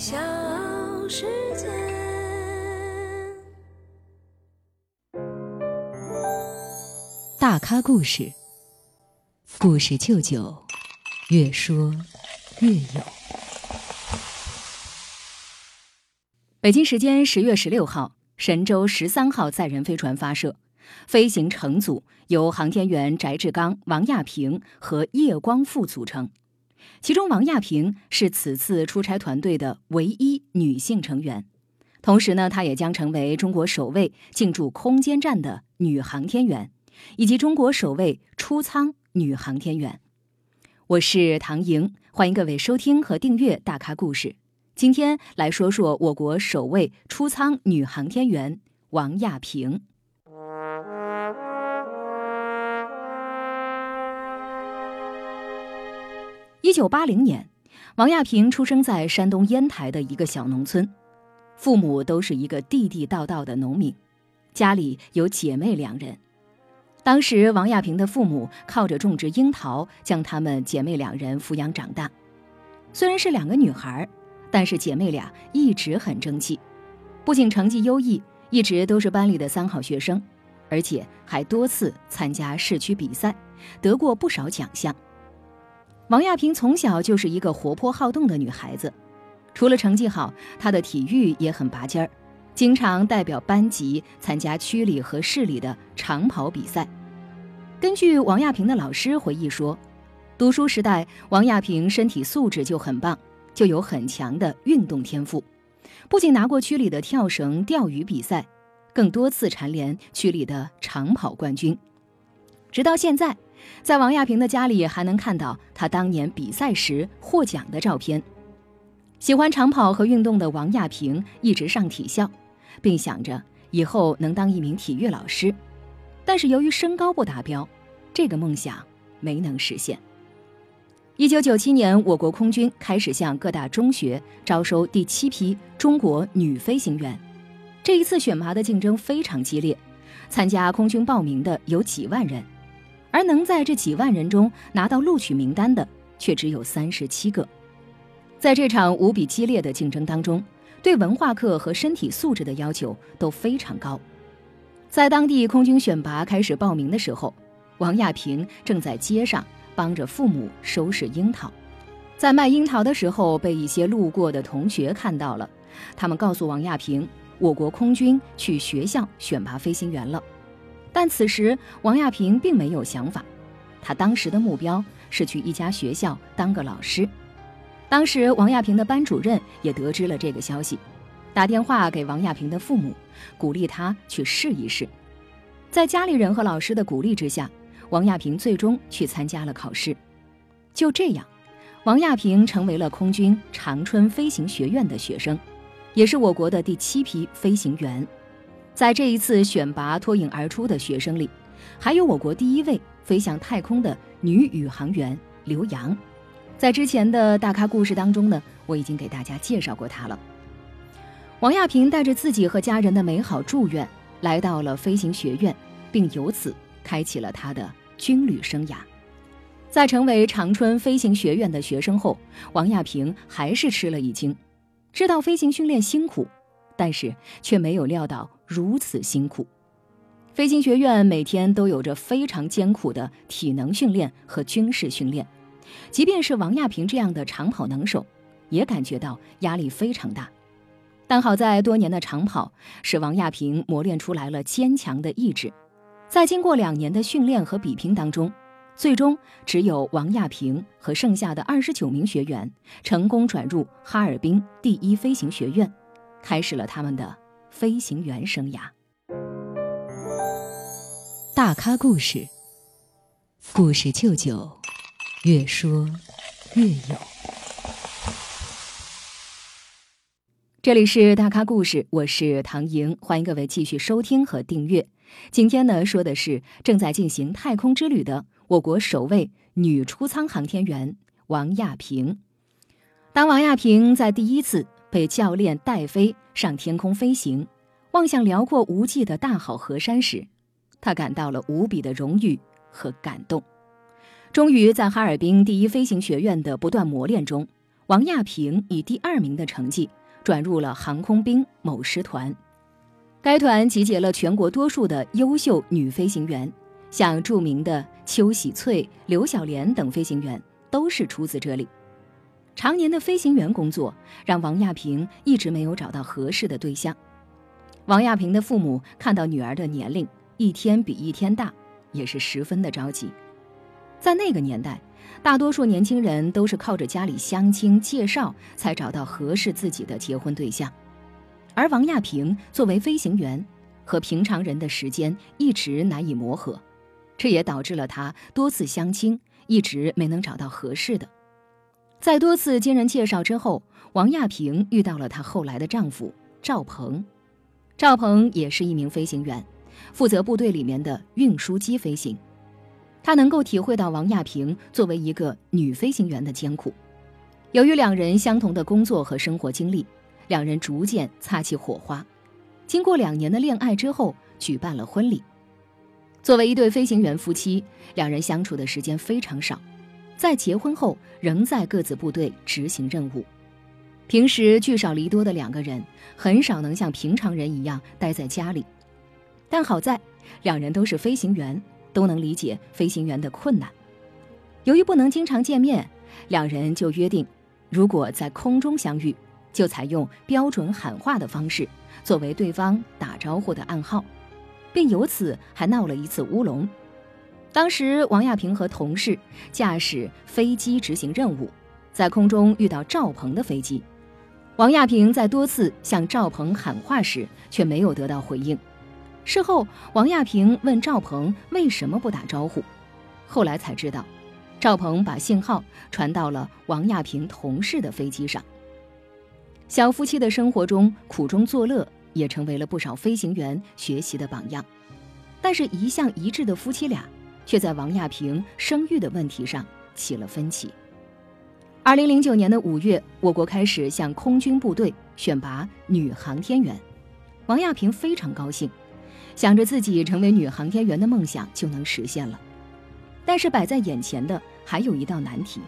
小世界。大咖故事，故事舅舅，越说越有。北京时间十月十六号，神舟十三号载人飞船发射，飞行乘组由航天员翟志刚、王亚平和叶光富组成，其中王亚平是此次出差团队的唯一女性成员，同时呢，她也将成为中国首位进驻空间站的女航天员。以及中国首位出舱女航天员，我是唐莹，欢迎各位收听和订阅《大咖故事》。今天来说说我国首位出舱女航天员王亚平。一九八零年，王亚平出生在山东烟台的一个小农村，父母都是一个地地道道的农民，家里有姐妹两人。当时，王亚平的父母靠着种植樱桃，将她们姐妹两人抚养长大。虽然是两个女孩，但是姐妹俩一直很争气，不仅成绩优异，一直都是班里的三好学生，而且还多次参加市区比赛，得过不少奖项。王亚平从小就是一个活泼好动的女孩子，除了成绩好，她的体育也很拔尖儿。经常代表班级参加区里和市里的长跑比赛。根据王亚平的老师回忆说，读书时代王亚平身体素质就很棒，就有很强的运动天赋，不仅拿过区里的跳绳、钓鱼比赛，更多次蝉联区里的长跑冠军。直到现在，在王亚平的家里还能看到他当年比赛时获奖的照片。喜欢长跑和运动的王亚平一直上体校。并想着以后能当一名体育老师，但是由于身高不达标，这个梦想没能实现。一九九七年，我国空军开始向各大中学招收第七批中国女飞行员。这一次选拔的竞争非常激烈，参加空军报名的有几万人，而能在这几万人中拿到录取名单的却只有三十七个。在这场无比激烈的竞争当中。对文化课和身体素质的要求都非常高。在当地空军选拔开始报名的时候，王亚平正在街上帮着父母收拾樱桃。在卖樱桃的时候，被一些路过的同学看到了。他们告诉王亚平，我国空军去学校选拔飞行员了。但此时王亚平并没有想法，他当时的目标是去一家学校当个老师。当时，王亚平的班主任也得知了这个消息，打电话给王亚平的父母，鼓励他去试一试。在家里人和老师的鼓励之下，王亚平最终去参加了考试。就这样，王亚平成为了空军长春飞行学院的学生，也是我国的第七批飞行员。在这一次选拔脱颖而出的学生里，还有我国第一位飞向太空的女宇航员刘洋。在之前的大咖故事当中呢，我已经给大家介绍过她了。王亚平带着自己和家人的美好祝愿，来到了飞行学院，并由此开启了他的军旅生涯。在成为长春飞行学院的学生后，王亚平还是吃了一惊，知道飞行训练辛苦，但是却没有料到如此辛苦。飞行学院每天都有着非常艰苦的体能训练和军事训练。即便是王亚平这样的长跑能手，也感觉到压力非常大。但好在多年的长跑使王亚平磨练出来了坚强的意志，在经过两年的训练和比拼当中，最终只有王亚平和剩下的二十九名学员成功转入哈尔滨第一飞行学院，开始了他们的飞行员生涯。大咖故事，故事舅舅。越说越有。这里是大咖故事，我是唐莹，欢迎各位继续收听和订阅。今天呢，说的是正在进行太空之旅的我国首位女出舱航天员王亚平。当王亚平在第一次被教练带飞上天空飞行，望向辽阔无际的大好河山时，他感到了无比的荣誉和感动。终于在哈尔滨第一飞行学院的不断磨练中，王亚平以第二名的成绩转入了航空兵某师团。该团集结了全国多数的优秀女飞行员，像著名的邱喜翠、刘小莲等飞行员都是出自这里。常年的飞行员工作让王亚平一直没有找到合适的对象。王亚平的父母看到女儿的年龄一天比一天大，也是十分的着急。在那个年代，大多数年轻人都是靠着家里相亲介绍才找到合适自己的结婚对象。而王亚平作为飞行员，和平常人的时间一直难以磨合，这也导致了他多次相亲一直没能找到合适的。在多次经人介绍之后，王亚平遇到了她后来的丈夫赵鹏。赵鹏也是一名飞行员，负责部队里面的运输机飞行。他能够体会到王亚平作为一个女飞行员的艰苦。由于两人相同的工作和生活经历。两人逐渐擦起火花，经过两年的恋爱之后，举办了婚礼。作为一对飞行员夫妻，两人相处的时间非常少，在结婚后仍在各自部队执行任务。平时聚少离多的两个人，很少能像平常人一样待在家里。但好在，两人都是飞行员，都能理解飞行员的困难。由于不能经常见面，两人就约定，如果在空中相遇。就采用标准喊话的方式作为对方打招呼的暗号，并由此还闹了一次乌龙。当时王亚平和同事驾驶飞机执行任务，在空中遇到赵鹏的飞机。王亚平在多次向赵鹏喊话时，却没有得到回应。事后，王亚平问赵鹏为什么不打招呼，后来才知道，赵鹏把信号传到了王亚平同事的飞机上。小夫妻的生活中苦中作乐，也成为了不少飞行员学习的榜样。但是，一向一致的夫妻俩，却在王亚平生育的问题上起了分歧。二零零九年的五月，我国开始向空军部队选拔女航天员，王亚平非常高兴，想着自己成为女航天员的梦想就能实现了。但是，摆在眼前的还有一道难题，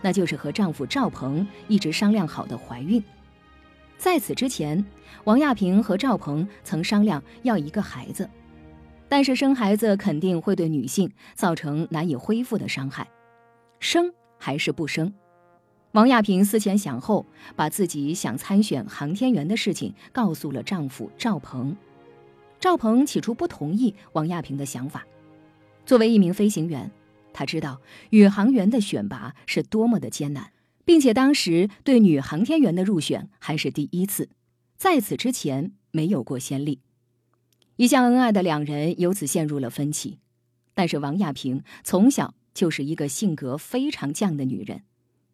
那就是和丈夫赵鹏一直商量好的怀孕。在此之前，王亚平和赵鹏曾商量要一个孩子，但是生孩子肯定会对女性造成难以恢复的伤害，生还是不生？王亚平思前想后，把自己想参选航天员的事情告诉了丈夫赵鹏。赵鹏起初不同意王亚平的想法，作为一名飞行员，他知道宇航员的选拔是多么的艰难。并且当时对女航天员的入选还是第一次，在此之前没有过先例。一向恩爱的两人由此陷入了分歧。但是王亚平从小就是一个性格非常犟的女人，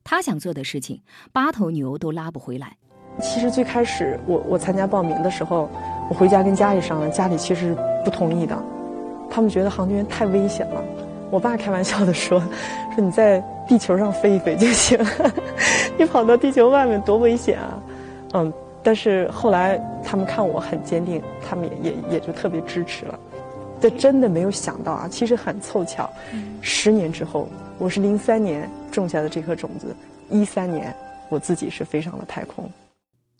她想做的事情八头牛都拉不回来。其实最开始我我参加报名的时候，我回家跟家里商量，家里其实不同意的，他们觉得航天员太危险了。我爸开玩笑的说：“说你在。”地球上飞一飞就行，你跑到地球外面多危险啊！嗯，但是后来他们看我很坚定，他们也也也就特别支持了。这真的没有想到啊，其实很凑巧，十年之后，我是零三年种下的这颗种子，一三年我自己是飞上了太空。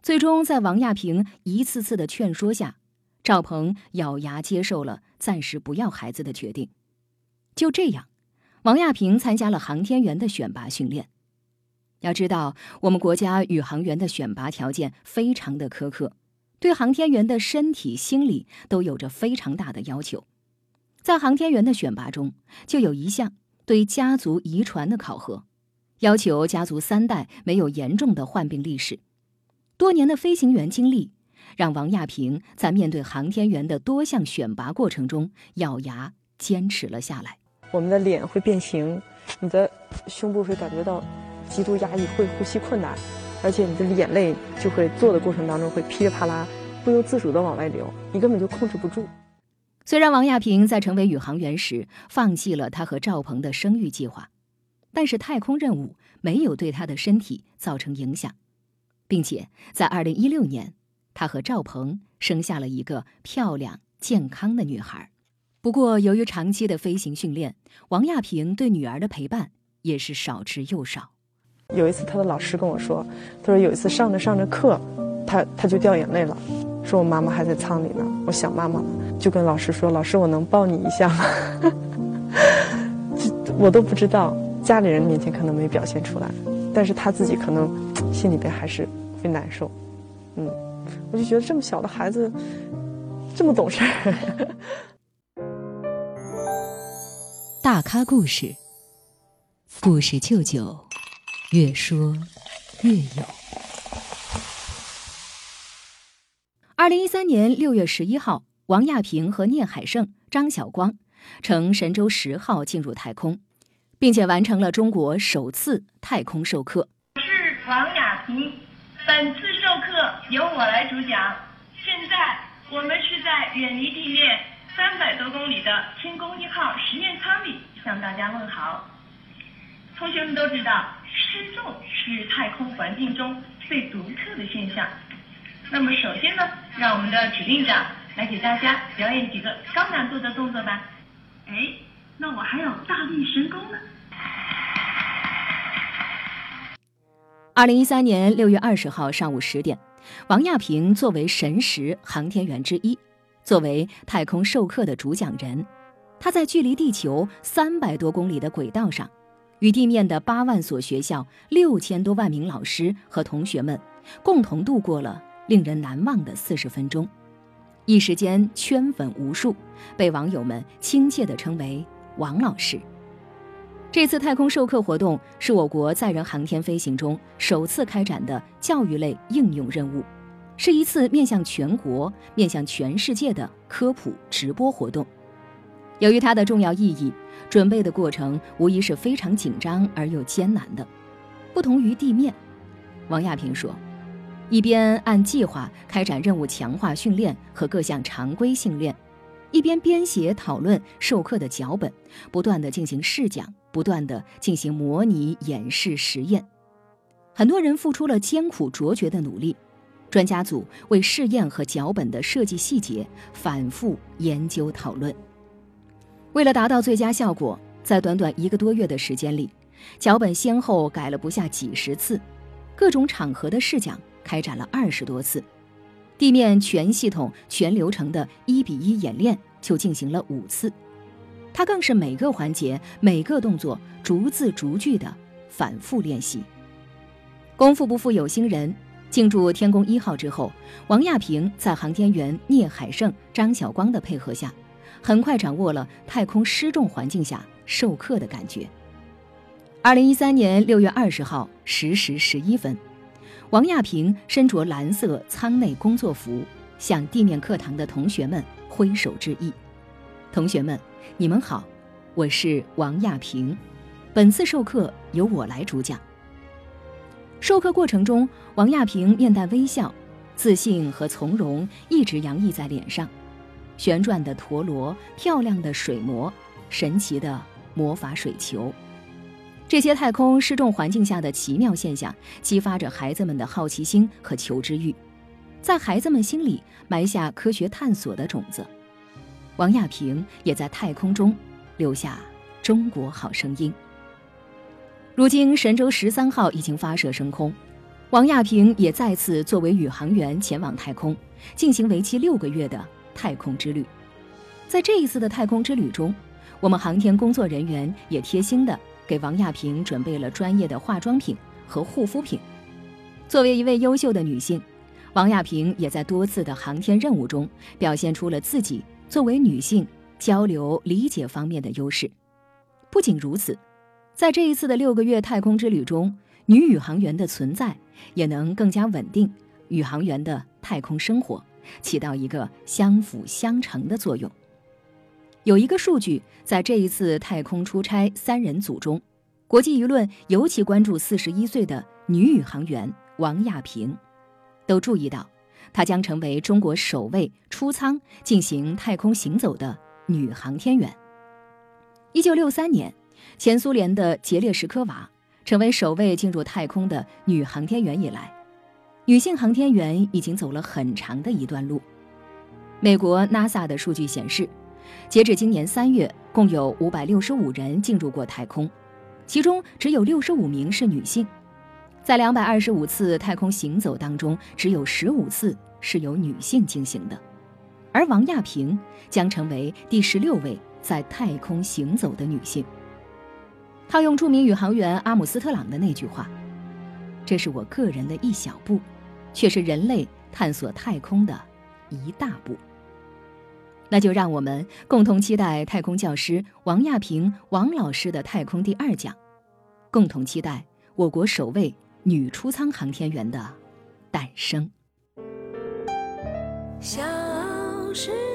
最终在王亚平一次次的劝说下，赵鹏咬牙接受了暂时不要孩子的决定。就这样。王亚平参加了航天员的选拔训练。要知道，我们国家宇航员的选拔条件非常的苛刻，对航天员的身体、心理都有着非常大的要求。在航天员的选拔中，就有一项对家族遗传的考核，要求家族三代没有严重的患病历史。多年的飞行员经历，让王亚平在面对航天员的多项选拔过程中，咬牙坚持了下来。我们的脸会变形，你的胸部会感觉到极度压抑，会呼吸困难，而且你的眼泪就会做的过程当中会噼里啪啦，不由自主的往外流，你根本就控制不住。虽然王亚平在成为宇航员时放弃了他和赵鹏的生育计划，但是太空任务没有对他的身体造成影响，并且在2016年，他和赵鹏生下了一个漂亮健康的女孩。不过，由于长期的飞行训练，王亚平对女儿的陪伴也是少之又少。有一次，他的老师跟我说，他说有一次上着上着课，他他就掉眼泪了，说我妈妈还在舱里呢，我想妈妈了，就跟老师说，老师我能抱你一下吗？我都不知道，家里人面前可能没表现出来，但是他自己可能心里边还是会难受。嗯，我就觉得这么小的孩子这么懂事儿。大咖故事，故事舅舅。越说越有。二零一三年六月十一号，王亚平和聂海胜、张晓光乘神舟十号进入太空，并且完成了中国首次太空授课。我是王亚平，本次授课由我来主讲。现在我们是在远离地面三百多公里的天宫一号实验舱里向大家问好。同学们都知道。失重是太空环境中最独特的现象。那么，首先呢，让我们的指令长来给大家表演几个高难度的动作吧。哎，那我还有大力神功呢。二零一三年六月二十号上午十点，王亚平作为神十航天员之一，作为太空授课的主讲人，他在距离地球三百多公里的轨道上。与地面的八万所学校、六千多万名老师和同学们共同度过了令人难忘的四十分钟，一时间圈粉无数，被网友们亲切地称为“王老师”。这次太空授课活动是我国载人航天飞行中首次开展的教育类应用任务，是一次面向全国、面向全世界的科普直播活动。由于它的重要意义。准备的过程无疑是非常紧张而又艰难的，不同于地面。王亚平说：“一边按计划开展任务强化训练和各项常规训练，一边编写讨论授课的脚本，不断的进行试讲，不断的进行模拟演示实验。很多人付出了艰苦卓绝的努力，专家组为试验和脚本的设计细节反复研究讨论。”为了达到最佳效果，在短短一个多月的时间里，脚本先后改了不下几十次，各种场合的试讲开展了二十多次，地面全系统全流程的一比一演练就进行了五次。他更是每个环节、每个动作逐字逐句的反复练习。功夫不负有心人，进驻天宫一号之后，王亚平在航天员聂海胜、张晓光的配合下。很快掌握了太空失重环境下授课的感觉。二零一三年六月二十号十时十一分，王亚平身着蓝色舱内工作服，向地面课堂的同学们挥手致意。同学们，你们好，我是王亚平，本次授课由我来主讲。授课过程中，王亚平面带微笑，自信和从容一直洋溢在脸上。旋转的陀螺，漂亮的水膜，神奇的魔法水球，这些太空失重环境下的奇妙现象，激发着孩子们的好奇心和求知欲，在孩子们心里埋下科学探索的种子。王亚平也在太空中留下中国好声音。如今神舟十三号已经发射升空，王亚平也再次作为宇航员前往太空，进行为期六个月的。太空之旅，在这一次的太空之旅中，我们航天工作人员也贴心的给王亚平准备了专业的化妆品和护肤品。作为一位优秀的女性，王亚平也在多次的航天任务中表现出了自己作为女性交流理解方面的优势。不仅如此，在这一次的六个月太空之旅中，女宇航员的存在也能更加稳定宇航员的太空生活。起到一个相辅相成的作用。有一个数据，在这一次太空出差三人组中，国际舆论尤其关注四十一岁的女宇航员王亚平，都注意到她将成为中国首位出舱进行太空行走的女航天员。一九六三年，前苏联的杰列什科娃成为首位进入太空的女航天员以来。女性航天员已经走了很长的一段路。美国 NASA 的数据显示，截止今年三月，共有五百六十五人进入过太空，其中只有六十五名是女性，在两百二十五次太空行走当中，只有十五次是由女性进行的，而王亚平将成为第十六位在太空行走的女性。套用著名宇航员阿姆斯特朗的那句话：“这是我个人的一小步，却是人类探索太空的一大步。”那就让我们共同期待太空教师王亚平王老师的太空第二讲，共同期待我国首位女出舱航天员的诞生。小时。